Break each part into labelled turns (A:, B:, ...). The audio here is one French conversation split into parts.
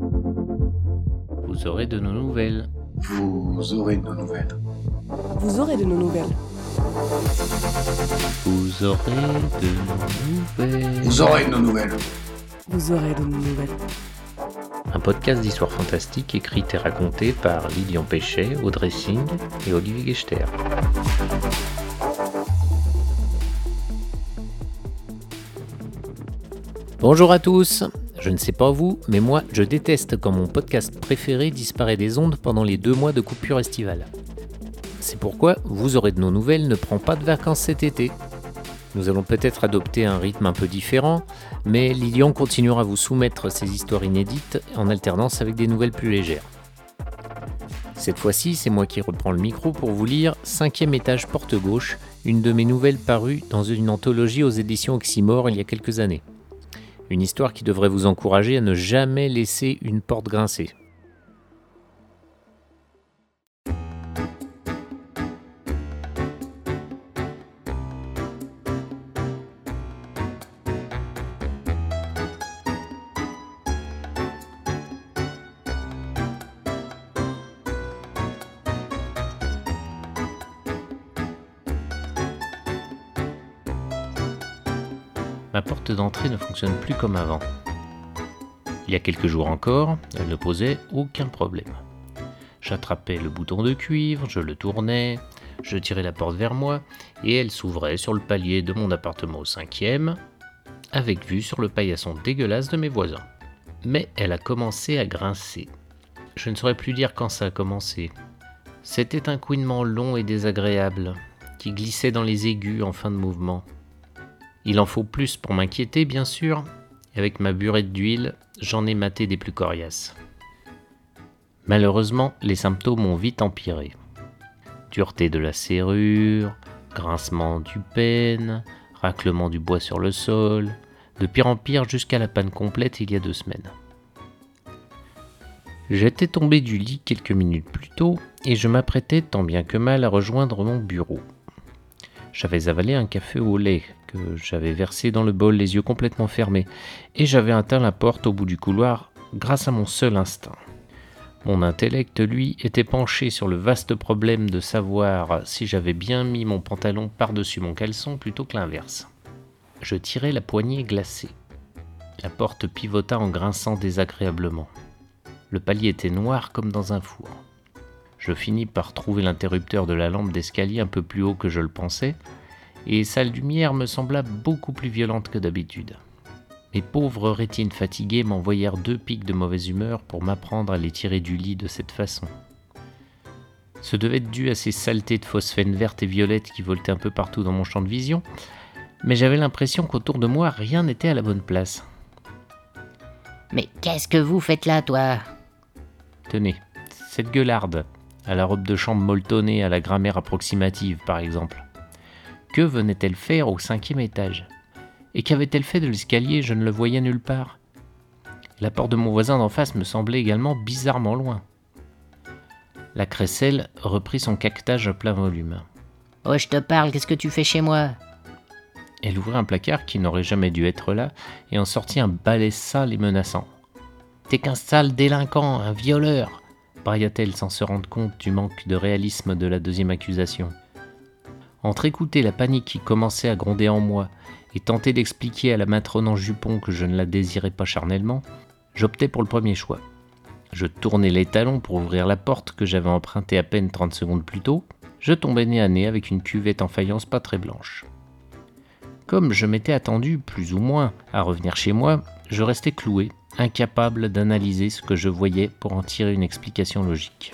A: Vous aurez de nos nouvelles.
B: Vous aurez de nos nouvelles.
C: Vous aurez de nos nouvelles.
A: Vous aurez de nos nouvelles.
B: Vous aurez de nos nouvelles.
C: Vous aurez de nos nouvelles.
A: Un podcast d'histoire fantastique écrit et raconté par Lilian Péchet, Audrey Singh et Olivier Gechter. Bonjour à tous Je ne sais pas vous, mais moi je déteste quand mon podcast préféré disparaît des ondes pendant les deux mois de coupure estivale. C'est pourquoi Vous aurez de nos nouvelles ne prend pas de vacances cet été. Nous allons peut-être adopter un rythme un peu différent, mais Lilian continuera à vous soumettre ses histoires inédites en alternance avec des nouvelles plus légères. Cette fois-ci, c'est moi qui reprends le micro pour vous lire Cinquième étage porte gauche, une de mes nouvelles parues dans une anthologie aux éditions Oxymore il y a quelques années. Une histoire qui devrait vous encourager à ne jamais laisser une porte grincer. Ma porte d'entrée ne fonctionne plus comme avant. Il y a quelques jours encore, elle ne posait aucun problème. J'attrapais le bouton de cuivre, je le tournais, je tirais la porte vers moi, et elle s'ouvrait sur le palier de mon appartement au cinquième, avec vue sur le paillasson dégueulasse de mes voisins. Mais elle a commencé à grincer. Je ne saurais plus dire quand ça a commencé. C'était un couinement long et désagréable, qui glissait dans les aigus en fin de mouvement. Il en faut plus pour m'inquiéter, bien sûr, et avec ma burette d'huile, j'en ai maté des plus coriaces. Malheureusement, les symptômes ont vite empiré. Dureté de la serrure, grincement du pêne, raclement du bois sur le sol, de pire en pire jusqu'à la panne complète il y a deux semaines. J'étais tombé du lit quelques minutes plus tôt et je m'apprêtais tant bien que mal à rejoindre mon bureau. J'avais avalé un café au lait j'avais versé dans le bol les yeux complètement fermés, et j'avais atteint la porte au bout du couloir grâce à mon seul instinct. Mon intellect, lui, était penché sur le vaste problème de savoir si j'avais bien mis mon pantalon par-dessus mon caleçon plutôt que l'inverse. Je tirai la poignée glacée. La porte pivota en grinçant désagréablement. Le palier était noir comme dans un four. Je finis par trouver l'interrupteur de la lampe d'escalier un peu plus haut que je le pensais, et sa lumière me sembla beaucoup plus violente que d'habitude. Mes pauvres rétines fatiguées m'envoyèrent deux pics de mauvaise humeur pour m'apprendre à les tirer du lit de cette façon. Ce devait être dû à ces saletés de phosphène verte et violette qui voltaient un peu partout dans mon champ de vision, mais j'avais l'impression qu'autour de moi rien n'était à la bonne place.
D: Mais qu'est-ce que vous faites là, toi?
A: Tenez, cette gueularde, à la robe de chambre molletonnée à la grammaire approximative par exemple. Que venait-elle faire au cinquième étage? Et qu'avait-elle fait de l'escalier? Je ne le voyais nulle part. La porte de mon voisin d'en face me semblait également bizarrement loin. La crécelle reprit son caquetage à plein volume.
D: Oh, je te parle, qu'est-ce que tu fais chez moi?
A: Elle ouvrit un placard qui n'aurait jamais dû être là et en sortit un balai sale et menaçant. T'es qu'un sale délinquant, un violeur brailla-t-elle sans se rendre compte du manque de réalisme de la deuxième accusation. Entre écouter la panique qui commençait à gronder en moi et tenter d'expliquer à la matrone en jupon que je ne la désirais pas charnellement, j'optais pour le premier choix. Je tournai les talons pour ouvrir la porte que j'avais empruntée à peine 30 secondes plus tôt, je tombais nez à nez avec une cuvette en faïence pas très blanche. Comme je m'étais attendu, plus ou moins, à revenir chez moi, je restais cloué, incapable d'analyser ce que je voyais pour en tirer une explication logique.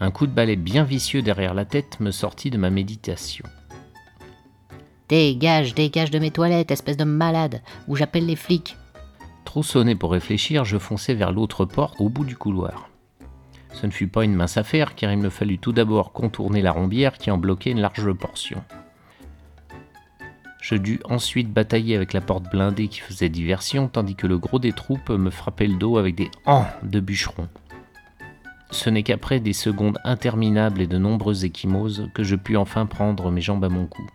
A: Un coup de balai bien vicieux derrière la tête me sortit de ma méditation.
D: Dégage, dégage de mes toilettes, espèce de malade, ou j'appelle les flics.
A: Trop sonné pour réfléchir, je fonçai vers l'autre porte au bout du couloir. Ce ne fut pas une mince affaire car il me fallut tout d'abord contourner la rombière qui en bloquait une large portion. Je dus ensuite batailler avec la porte blindée qui faisait diversion tandis que le gros des troupes me frappait le dos avec des ans de bûcherons ce n'est qu'après des secondes interminables et de nombreuses échymoses que je pus enfin prendre mes jambes à mon cou.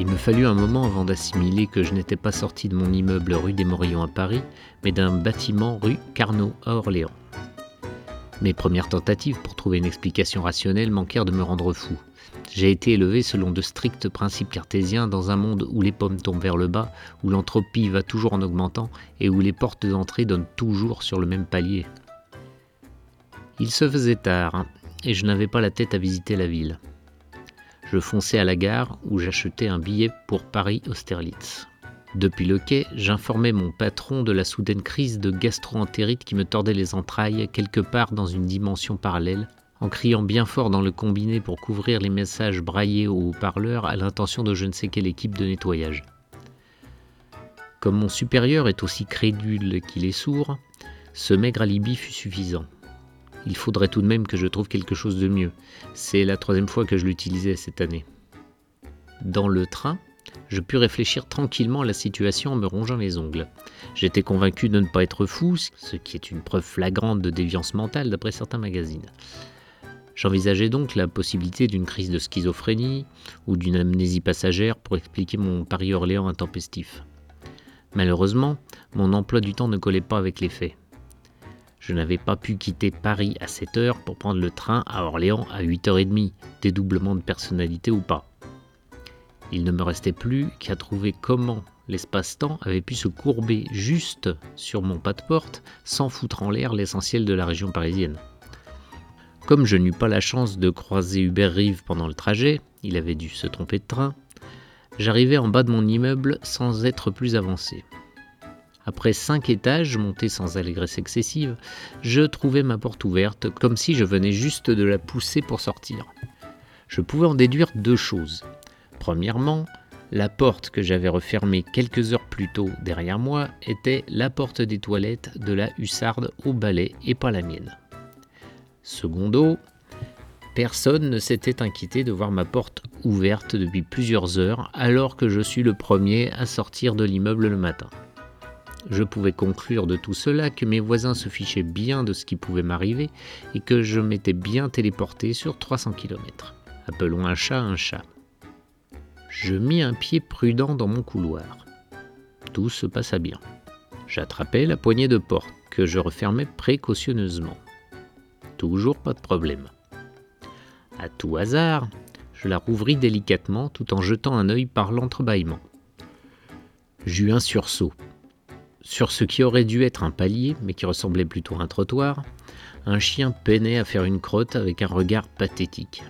A: Il me fallut un moment avant d'assimiler que je n'étais pas sorti de mon immeuble rue des Morillons à Paris, mais d'un bâtiment rue Carnot à Orléans. Mes premières tentatives pour trouver une explication rationnelle manquèrent de me rendre fou. J'ai été élevé selon de stricts principes cartésiens dans un monde où les pommes tombent vers le bas, où l'entropie va toujours en augmentant et où les portes d'entrée donnent toujours sur le même palier. Il se faisait tard hein, et je n'avais pas la tête à visiter la ville. Je fonçais à la gare où j'achetais un billet pour Paris-Austerlitz. Depuis le quai, j'informais mon patron de la soudaine crise de gastro-entérite qui me tordait les entrailles quelque part dans une dimension parallèle, en criant bien fort dans le combiné pour couvrir les messages braillés au haut-parleur à l'intention de je ne sais quelle équipe de nettoyage. Comme mon supérieur est aussi crédule qu'il est sourd, ce maigre alibi fut suffisant. Il faudrait tout de même que je trouve quelque chose de mieux. C'est la troisième fois que je l'utilisais cette année. Dans le train, je pus réfléchir tranquillement à la situation en me rongeant les ongles. J'étais convaincu de ne pas être fou, ce qui est une preuve flagrante de déviance mentale d'après certains magazines. J'envisageais donc la possibilité d'une crise de schizophrénie ou d'une amnésie passagère pour expliquer mon Paris-Orléans intempestif. Malheureusement, mon emploi du temps ne collait pas avec les faits. Je n'avais pas pu quitter Paris à 7 heures pour prendre le train à Orléans à 8h30, dédoublement de personnalité ou pas. Il ne me restait plus qu'à trouver comment l'espace-temps avait pu se courber juste sur mon pas de porte sans foutre en l'air l'essentiel de la région parisienne. Comme je n'eus pas la chance de croiser Hubert Rive pendant le trajet, il avait dû se tromper de train, j'arrivais en bas de mon immeuble sans être plus avancé. Après cinq étages, montés sans allégresse excessive, je trouvais ma porte ouverte, comme si je venais juste de la pousser pour sortir. Je pouvais en déduire deux choses. Premièrement, la porte que j'avais refermée quelques heures plus tôt derrière moi était la porte des toilettes de la hussarde au balai et pas la mienne. Secondo, personne ne s'était inquiété de voir ma porte ouverte depuis plusieurs heures alors que je suis le premier à sortir de l'immeuble le matin. Je pouvais conclure de tout cela que mes voisins se fichaient bien de ce qui pouvait m'arriver et que je m'étais bien téléporté sur 300 km. Appelons un chat un chat. Je mis un pied prudent dans mon couloir. Tout se passa bien. J'attrapais la poignée de porte que je refermais précautionneusement. Toujours pas de problème. À tout hasard, je la rouvris délicatement tout en jetant un œil par l'entrebâillement. J'eus un sursaut. Sur ce qui aurait dû être un palier, mais qui ressemblait plutôt à un trottoir, un chien peinait à faire une crotte avec un regard pathétique.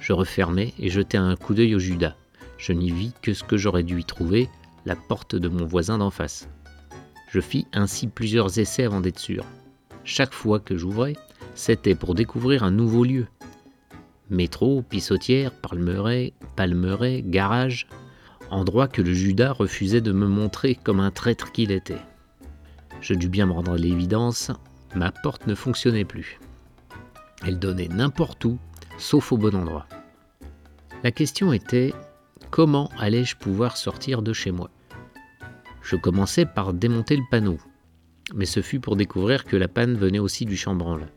A: Je refermai et jetai un coup d'œil au Judas je n'y vis que ce que j'aurais dû y trouver, la porte de mon voisin d'en face. Je fis ainsi plusieurs essais avant d'être sûr. Chaque fois que j'ouvrais, c'était pour découvrir un nouveau lieu. Métro, pissotière, palmeret, palmeret, garage, endroit que le Judas refusait de me montrer comme un traître qu'il était. Je dus bien me rendre l'évidence, ma porte ne fonctionnait plus. Elle donnait n'importe où, sauf au bon endroit. La question était comment allais-je pouvoir sortir de chez moi? Je commençais par démonter le panneau, mais ce fut pour découvrir que la panne venait aussi du chambranle.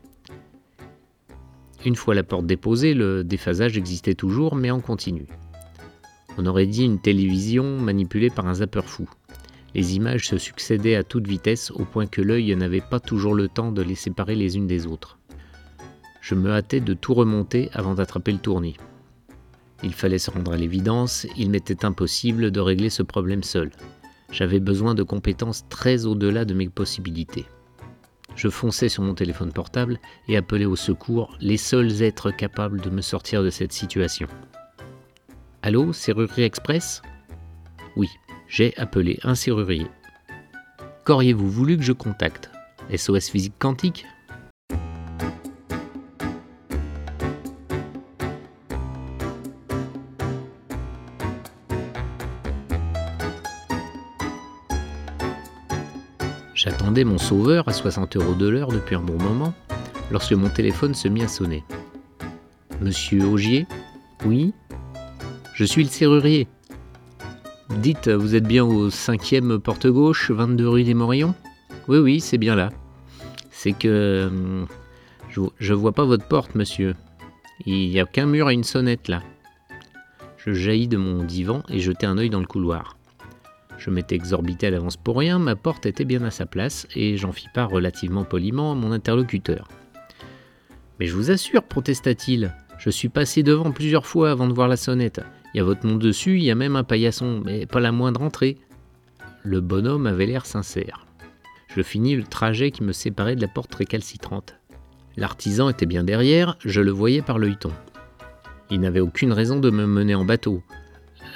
A: Une fois la porte déposée, le déphasage existait toujours, mais en continu. On aurait dit une télévision manipulée par un zapper fou. Les images se succédaient à toute vitesse au point que l'œil n'avait pas toujours le temps de les séparer les unes des autres. Je me hâtais de tout remonter avant d'attraper le tournis. Il fallait se rendre à l'évidence, il m'était impossible de régler ce problème seul. J'avais besoin de compétences très au-delà de mes possibilités. Je fonçais sur mon téléphone portable et appelais au secours les seuls êtres capables de me sortir de cette situation. Allô, Serrurerie Express? Oui, j'ai appelé un serrurier. Qu'auriez-vous voulu que je contacte? SOS Physique Quantique? Mon sauveur à 60 euros de l'heure depuis un bon moment, lorsque mon téléphone se mit à sonner. Monsieur Augier? Oui? Je suis le serrurier. Dites, vous êtes bien au 5e porte gauche, 22 rue des Morillons? Oui, oui, c'est bien là. C'est que. Hum, je, je vois pas votre porte, monsieur. Il n'y a qu'un mur et une sonnette là. Je jaillis de mon divan et jetai un œil dans le couloir. Je m'étais exorbité à l'avance pour rien, ma porte était bien à sa place et j'en fis part relativement poliment à mon interlocuteur. Mais je vous assure, protesta-t-il, je suis passé devant plusieurs fois avant de voir la sonnette. Il y a votre nom dessus, il y a même un paillasson, mais pas la moindre entrée. Le bonhomme avait l'air sincère. Je finis le trajet qui me séparait de la porte récalcitrante. L'artisan était bien derrière, je le voyais par l'œilleton. Il n'avait aucune raison de me mener en bateau.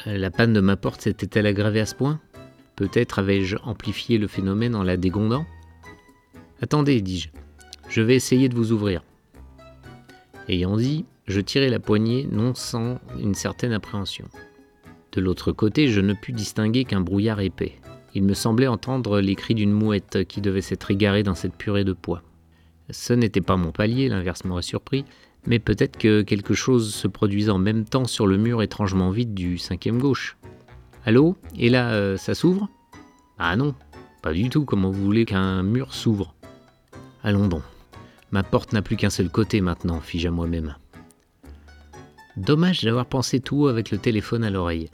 A: La panne de ma porte s'était-elle aggravée à ce point? Peut-être avais-je amplifié le phénomène en la dégondant Attendez, dis-je, je vais essayer de vous ouvrir. Ayant dit, je tirai la poignée non sans une certaine appréhension. De l'autre côté, je ne pus distinguer qu'un brouillard épais. Il me semblait entendre les cris d'une mouette qui devait s'être égarée dans cette purée de poids. Ce n'était pas mon palier, l'inverse m'aurait surpris, mais peut-être que quelque chose se produisait en même temps sur le mur étrangement vide du cinquième gauche. Allô? Et là, euh, ça s'ouvre? Ah non, pas du tout, comment vous voulez qu'un mur s'ouvre? Allons donc. Ma porte n'a plus qu'un seul côté maintenant, fis-je à moi-même. Dommage d'avoir pensé tout haut avec le téléphone à l'oreille.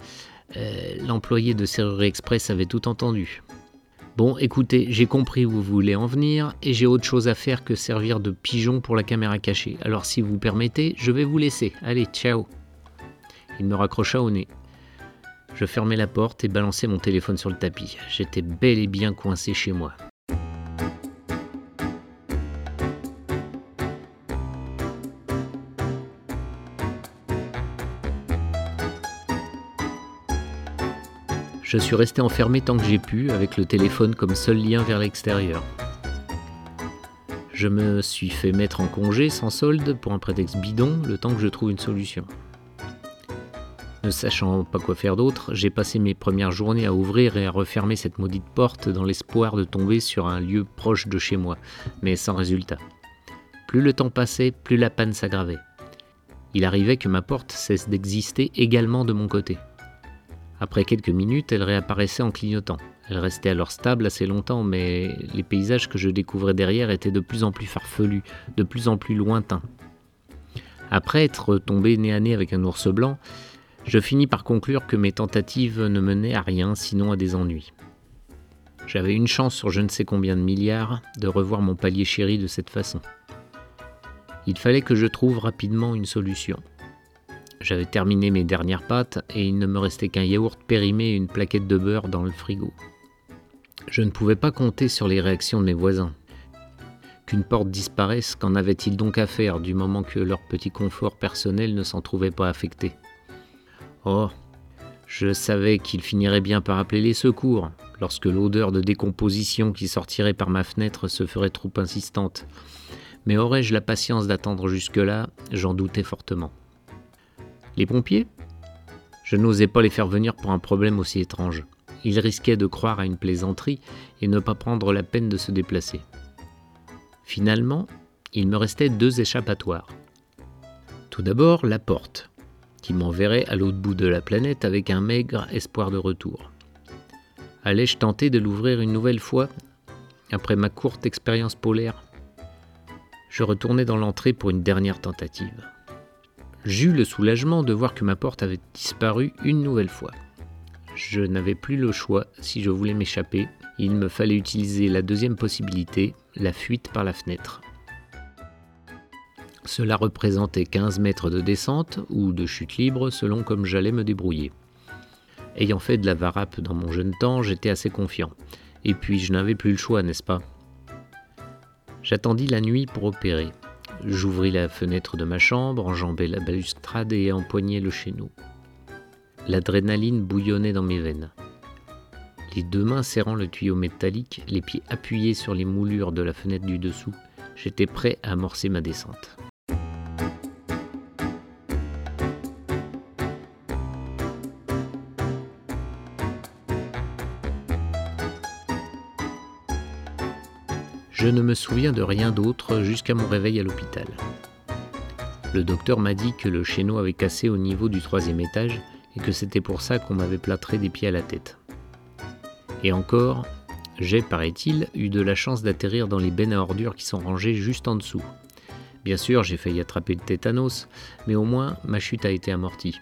A: Euh, L'employé de Serrurerie Express avait tout entendu. Bon, écoutez, j'ai compris où vous voulez en venir et j'ai autre chose à faire que servir de pigeon pour la caméra cachée. Alors si vous permettez, je vais vous laisser. Allez, ciao. Il me raccrocha au nez. Je fermai la porte et balançai mon téléphone sur le tapis. J'étais bel et bien coincé chez moi. Je suis resté enfermé tant que j'ai pu, avec le téléphone comme seul lien vers l'extérieur. Je me suis fait mettre en congé sans solde pour un prétexte bidon, le temps que je trouve une solution. Ne sachant pas quoi faire d'autre, j'ai passé mes premières journées à ouvrir et à refermer cette maudite porte dans l'espoir de tomber sur un lieu proche de chez moi, mais sans résultat. Plus le temps passait, plus la panne s'aggravait. Il arrivait que ma porte cesse d'exister également de mon côté. Après quelques minutes, elle réapparaissait en clignotant. Elle restait alors stable assez longtemps, mais les paysages que je découvrais derrière étaient de plus en plus farfelus, de plus en plus lointains. Après être tombé nez à nez avec un ours blanc, je finis par conclure que mes tentatives ne menaient à rien sinon à des ennuis. J'avais une chance sur je ne sais combien de milliards de revoir mon palier chéri de cette façon. Il fallait que je trouve rapidement une solution. J'avais terminé mes dernières pâtes et il ne me restait qu'un yaourt périmé et une plaquette de beurre dans le frigo. Je ne pouvais pas compter sur les réactions de mes voisins. Qu'une porte disparaisse, qu'en avait-il donc à faire du moment que leur petit confort personnel ne s'en trouvait pas affecté? Oh, je savais qu'il finirait bien par appeler les secours, lorsque l'odeur de décomposition qui sortirait par ma fenêtre se ferait trop insistante. Mais aurais-je la patience d'attendre jusque-là? J'en doutais fortement. Les pompiers? Je n'osais pas les faire venir pour un problème aussi étrange. Ils risquaient de croire à une plaisanterie et ne pas prendre la peine de se déplacer. Finalement, il me restait deux échappatoires. Tout d'abord, la porte, qui m'enverrait à l'autre bout de la planète avec un maigre espoir de retour. Allais-je tenter de l'ouvrir une nouvelle fois après ma courte expérience polaire? Je retournai dans l'entrée pour une dernière tentative. J'eus le soulagement de voir que ma porte avait disparu une nouvelle fois. Je n'avais plus le choix si je voulais m'échapper. Il me fallait utiliser la deuxième possibilité, la fuite par la fenêtre. Cela représentait 15 mètres de descente ou de chute libre selon comme j'allais me débrouiller. Ayant fait de la varap dans mon jeune temps, j'étais assez confiant. Et puis je n'avais plus le choix, n'est-ce pas? J'attendis la nuit pour opérer. J'ouvris la fenêtre de ma chambre, enjambai la balustrade et empoignai le chéneau. L'adrénaline bouillonnait dans mes veines. Les deux mains serrant le tuyau métallique, les pieds appuyés sur les moulures de la fenêtre du dessous, j'étais prêt à amorcer ma descente. Je ne me souviens de rien d'autre jusqu'à mon réveil à l'hôpital. Le docteur m'a dit que le chéneau avait cassé au niveau du troisième étage et que c'était pour ça qu'on m'avait plâtré des pieds à la tête. Et encore, j'ai, paraît-il, eu de la chance d'atterrir dans les bennes à ordures qui sont rangées juste en dessous. Bien sûr, j'ai failli attraper le tétanos, mais au moins ma chute a été amortie.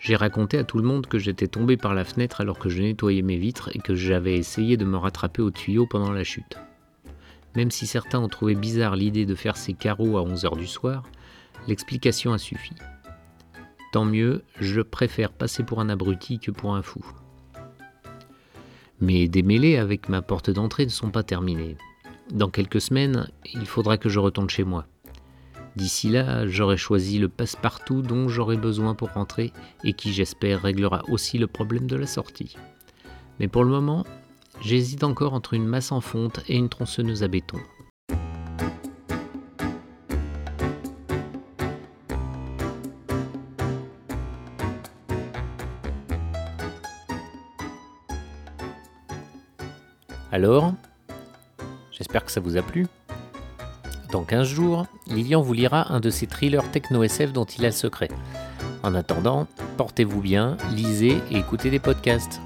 A: J'ai raconté à tout le monde que j'étais tombé par la fenêtre alors que je nettoyais mes vitres et que j'avais essayé de me rattraper au tuyau pendant la chute. Même si certains ont trouvé bizarre l'idée de faire ces carreaux à 11h du soir, l'explication a suffi. Tant mieux, je préfère passer pour un abruti que pour un fou. Mes démêlés avec ma porte d'entrée ne sont pas terminés. Dans quelques semaines, il faudra que je retourne chez moi. D'ici là, j'aurai choisi le passe-partout dont j'aurai besoin pour rentrer et qui, j'espère, réglera aussi le problème de la sortie. Mais pour le moment, j'hésite encore entre une masse en fonte et une tronçonneuse à béton. Alors, j'espère que ça vous a plu. Dans 15 jours, Lilian vous lira un de ses thrillers techno-SF dont il a le secret. En attendant, portez-vous bien, lisez et écoutez des podcasts.